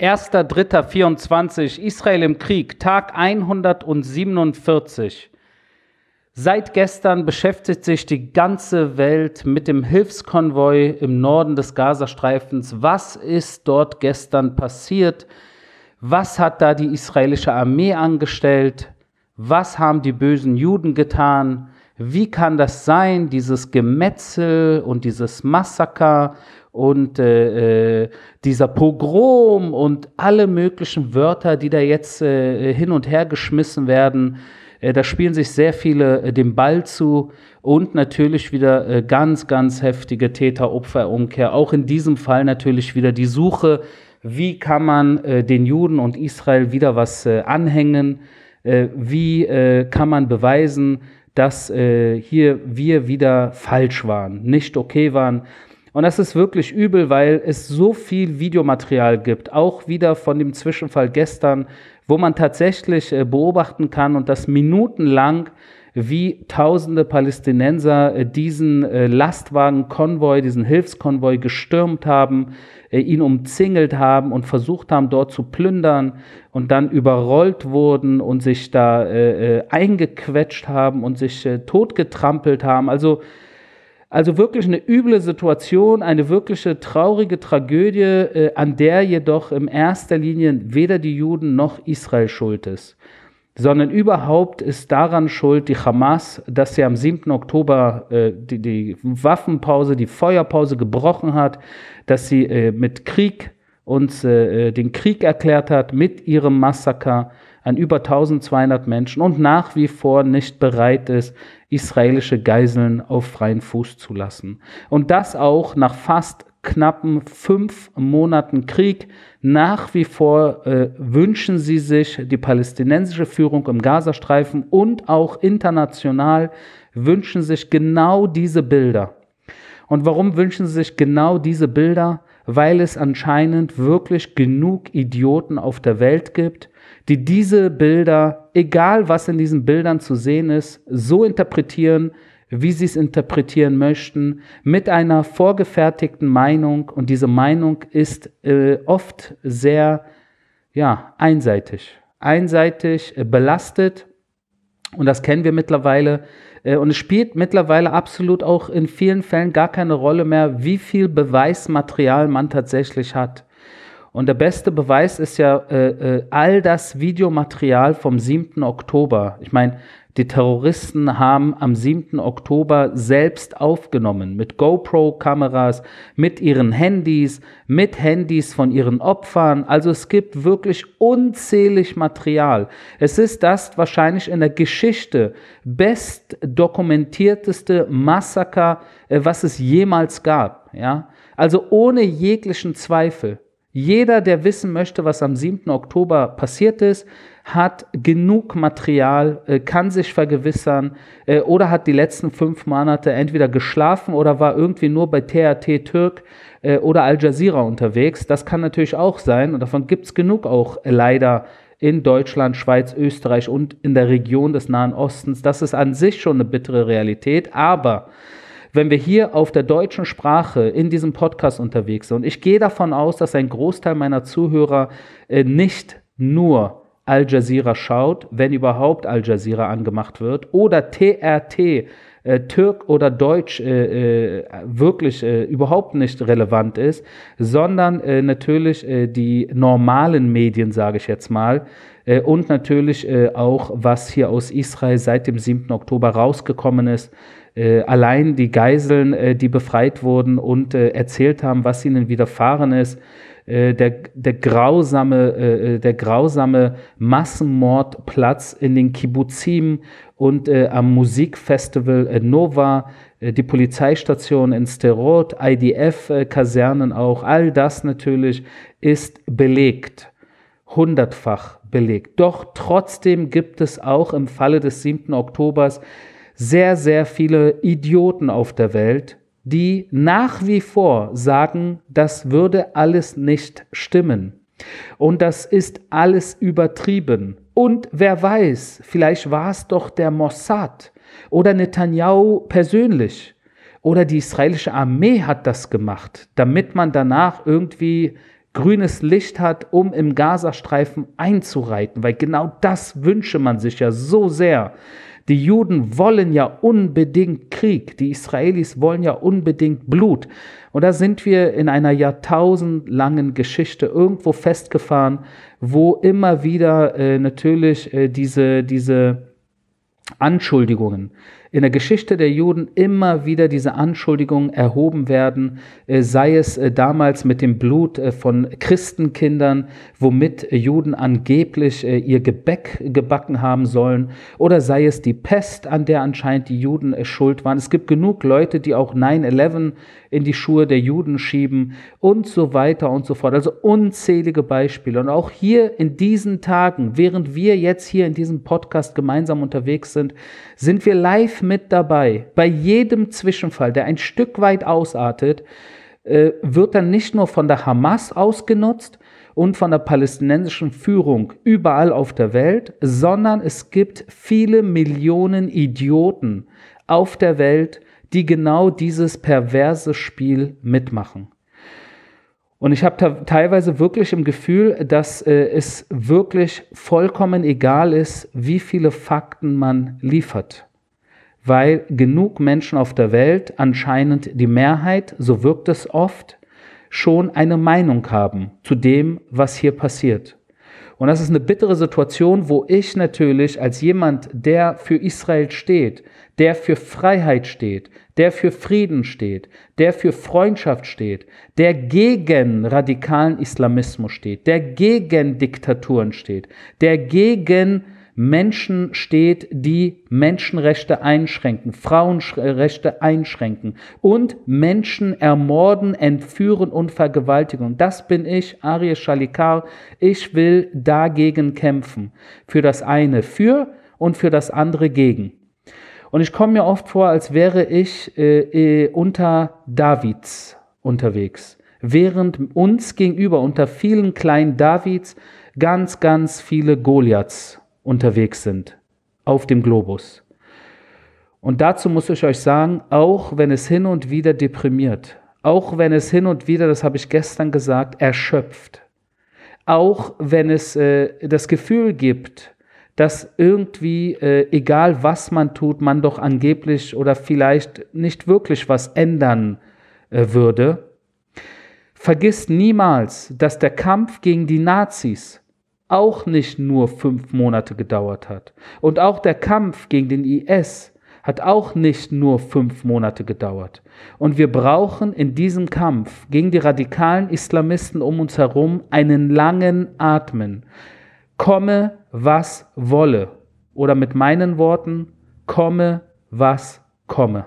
1.3.24 Israel im Krieg, Tag 147. Seit gestern beschäftigt sich die ganze Welt mit dem Hilfskonvoi im Norden des Gazastreifens. Was ist dort gestern passiert? Was hat da die israelische Armee angestellt? Was haben die bösen Juden getan? Wie kann das sein, dieses Gemetzel und dieses Massaker und äh, äh, dieser Pogrom und alle möglichen Wörter, die da jetzt äh, hin und her geschmissen werden? Äh, da spielen sich sehr viele äh, dem Ball zu und natürlich wieder äh, ganz, ganz heftige Täter-Opfer-Umkehr. Auch in diesem Fall natürlich wieder die Suche, wie kann man den Juden und Israel wieder was anhängen, wie kann man beweisen, dass hier wir wieder falsch waren, nicht okay waren. Und das ist wirklich übel, weil es so viel Videomaterial gibt, auch wieder von dem Zwischenfall gestern, wo man tatsächlich äh, beobachten kann und das minutenlang, wie tausende Palästinenser äh, diesen äh, Lastwagenkonvoi, diesen Hilfskonvoi gestürmt haben, ihn umzingelt haben und versucht haben, dort zu plündern und dann überrollt wurden und sich da eingequetscht haben und sich totgetrampelt haben. Also also wirklich eine üble Situation, eine wirkliche traurige Tragödie, äh, an der jedoch in erster Linie weder die Juden noch Israel schuld ist, sondern überhaupt ist daran schuld die Hamas, dass sie am 7. Oktober äh, die, die, Waffenpause, die Feuerpause gebrochen hat, dass sie äh, mit Krieg uns äh, äh, den Krieg erklärt hat, mit ihrem Massaker an über 1200 Menschen und nach wie vor nicht bereit ist, israelische Geiseln auf freien Fuß zu lassen. Und das auch nach fast knappen fünf Monaten Krieg. Nach wie vor äh, wünschen sie sich die palästinensische Führung im Gazastreifen und auch international wünschen sich genau diese Bilder. Und warum wünschen sie sich genau diese Bilder? Weil es anscheinend wirklich genug Idioten auf der Welt gibt, die diese Bilder, egal was in diesen Bildern zu sehen ist, so interpretieren, wie sie es interpretieren möchten, mit einer vorgefertigten Meinung. Und diese Meinung ist äh, oft sehr ja, einseitig. Einseitig äh, belastet. Und das kennen wir mittlerweile. Äh, und es spielt mittlerweile absolut auch in vielen Fällen gar keine Rolle mehr, wie viel Beweismaterial man tatsächlich hat. Und der beste Beweis ist ja äh, äh, all das Videomaterial vom 7. Oktober. Ich meine, die Terroristen haben am 7. Oktober selbst aufgenommen mit GoPro-Kameras, mit ihren Handys, mit Handys von ihren Opfern. Also es gibt wirklich unzählig Material. Es ist das wahrscheinlich in der Geschichte best dokumentierteste Massaker, äh, was es jemals gab. Ja? Also ohne jeglichen Zweifel. Jeder, der wissen möchte, was am 7. Oktober passiert ist, hat genug Material, äh, kann sich vergewissern äh, oder hat die letzten fünf Monate entweder geschlafen oder war irgendwie nur bei TRT Türk äh, oder Al Jazeera unterwegs. Das kann natürlich auch sein und davon gibt es genug auch leider in Deutschland, Schweiz, Österreich und in der Region des Nahen Ostens. Das ist an sich schon eine bittere Realität, aber wenn wir hier auf der deutschen Sprache in diesem Podcast unterwegs sind. Und ich gehe davon aus, dass ein Großteil meiner Zuhörer nicht nur Al Jazeera schaut, wenn überhaupt Al Jazeera angemacht wird, oder TRT, äh, Türk oder Deutsch äh, äh, wirklich äh, überhaupt nicht relevant ist, sondern äh, natürlich äh, die normalen Medien, sage ich jetzt mal, und natürlich auch, was hier aus Israel seit dem 7. Oktober rausgekommen ist, allein die Geiseln, die befreit wurden und äh, erzählt haben, was ihnen widerfahren ist, äh, der, der, grausame, äh, der grausame Massenmordplatz in den Kibbuzim und äh, am Musikfestival Nova, die Polizeistation in Sterot, IDF-Kasernen auch, all das natürlich ist belegt, hundertfach belegt. Doch trotzdem gibt es auch im Falle des 7. Oktobers sehr, sehr viele Idioten auf der Welt, die nach wie vor sagen, das würde alles nicht stimmen. Und das ist alles übertrieben. Und wer weiß, vielleicht war es doch der Mossad oder Netanyahu persönlich oder die israelische Armee hat das gemacht, damit man danach irgendwie grünes Licht hat, um im Gazastreifen einzureiten, weil genau das wünsche man sich ja so sehr. Die Juden wollen ja unbedingt Krieg, die Israelis wollen ja unbedingt Blut. Und da sind wir in einer jahrtausendlangen Geschichte irgendwo festgefahren, wo immer wieder äh, natürlich äh, diese, diese Anschuldigungen in der Geschichte der Juden immer wieder diese Anschuldigungen erhoben werden, äh, sei es äh, damals mit dem Blut äh, von Christenkindern, womit Juden angeblich ihr Gebäck gebacken haben sollen, oder sei es die Pest, an der anscheinend die Juden schuld waren. Es gibt genug Leute, die auch 9-11 in die Schuhe der Juden schieben und so weiter und so fort. Also unzählige Beispiele. Und auch hier in diesen Tagen, während wir jetzt hier in diesem Podcast gemeinsam unterwegs sind, sind wir live mit dabei. Bei jedem Zwischenfall, der ein Stück weit ausartet, äh, wird dann nicht nur von der Hamas ausgenutzt und von der palästinensischen Führung überall auf der Welt, sondern es gibt viele Millionen Idioten auf der Welt, die genau dieses perverse Spiel mitmachen. Und ich habe teilweise wirklich im Gefühl, dass äh, es wirklich vollkommen egal ist, wie viele Fakten man liefert. Weil genug Menschen auf der Welt, anscheinend die Mehrheit, so wirkt es oft, schon eine Meinung haben zu dem, was hier passiert. Und das ist eine bittere Situation, wo ich natürlich als jemand, der für Israel steht, der für Freiheit steht, der für Frieden steht, der für Freundschaft steht, der gegen radikalen Islamismus steht, der gegen Diktaturen steht, der gegen Menschen steht, die Menschenrechte einschränken, Frauenrechte einschränken und Menschen ermorden, entführen und vergewaltigen. Das bin ich, Ariel Shalikar. Ich will dagegen kämpfen. Für das eine für und für das andere gegen. Und ich komme mir oft vor, als wäre ich äh, äh, unter Davids unterwegs, während uns gegenüber unter vielen kleinen Davids ganz, ganz viele Goliaths unterwegs sind auf dem Globus. Und dazu muss ich euch sagen, auch wenn es hin und wieder deprimiert, auch wenn es hin und wieder, das habe ich gestern gesagt, erschöpft, auch wenn es äh, das Gefühl gibt, dass irgendwie, äh, egal was man tut, man doch angeblich oder vielleicht nicht wirklich was ändern äh, würde. Vergiss niemals, dass der Kampf gegen die Nazis auch nicht nur fünf Monate gedauert hat. Und auch der Kampf gegen den IS hat auch nicht nur fünf Monate gedauert. Und wir brauchen in diesem Kampf gegen die radikalen Islamisten um uns herum einen langen Atmen komme, was wolle. Oder mit meinen Worten, komme, was komme.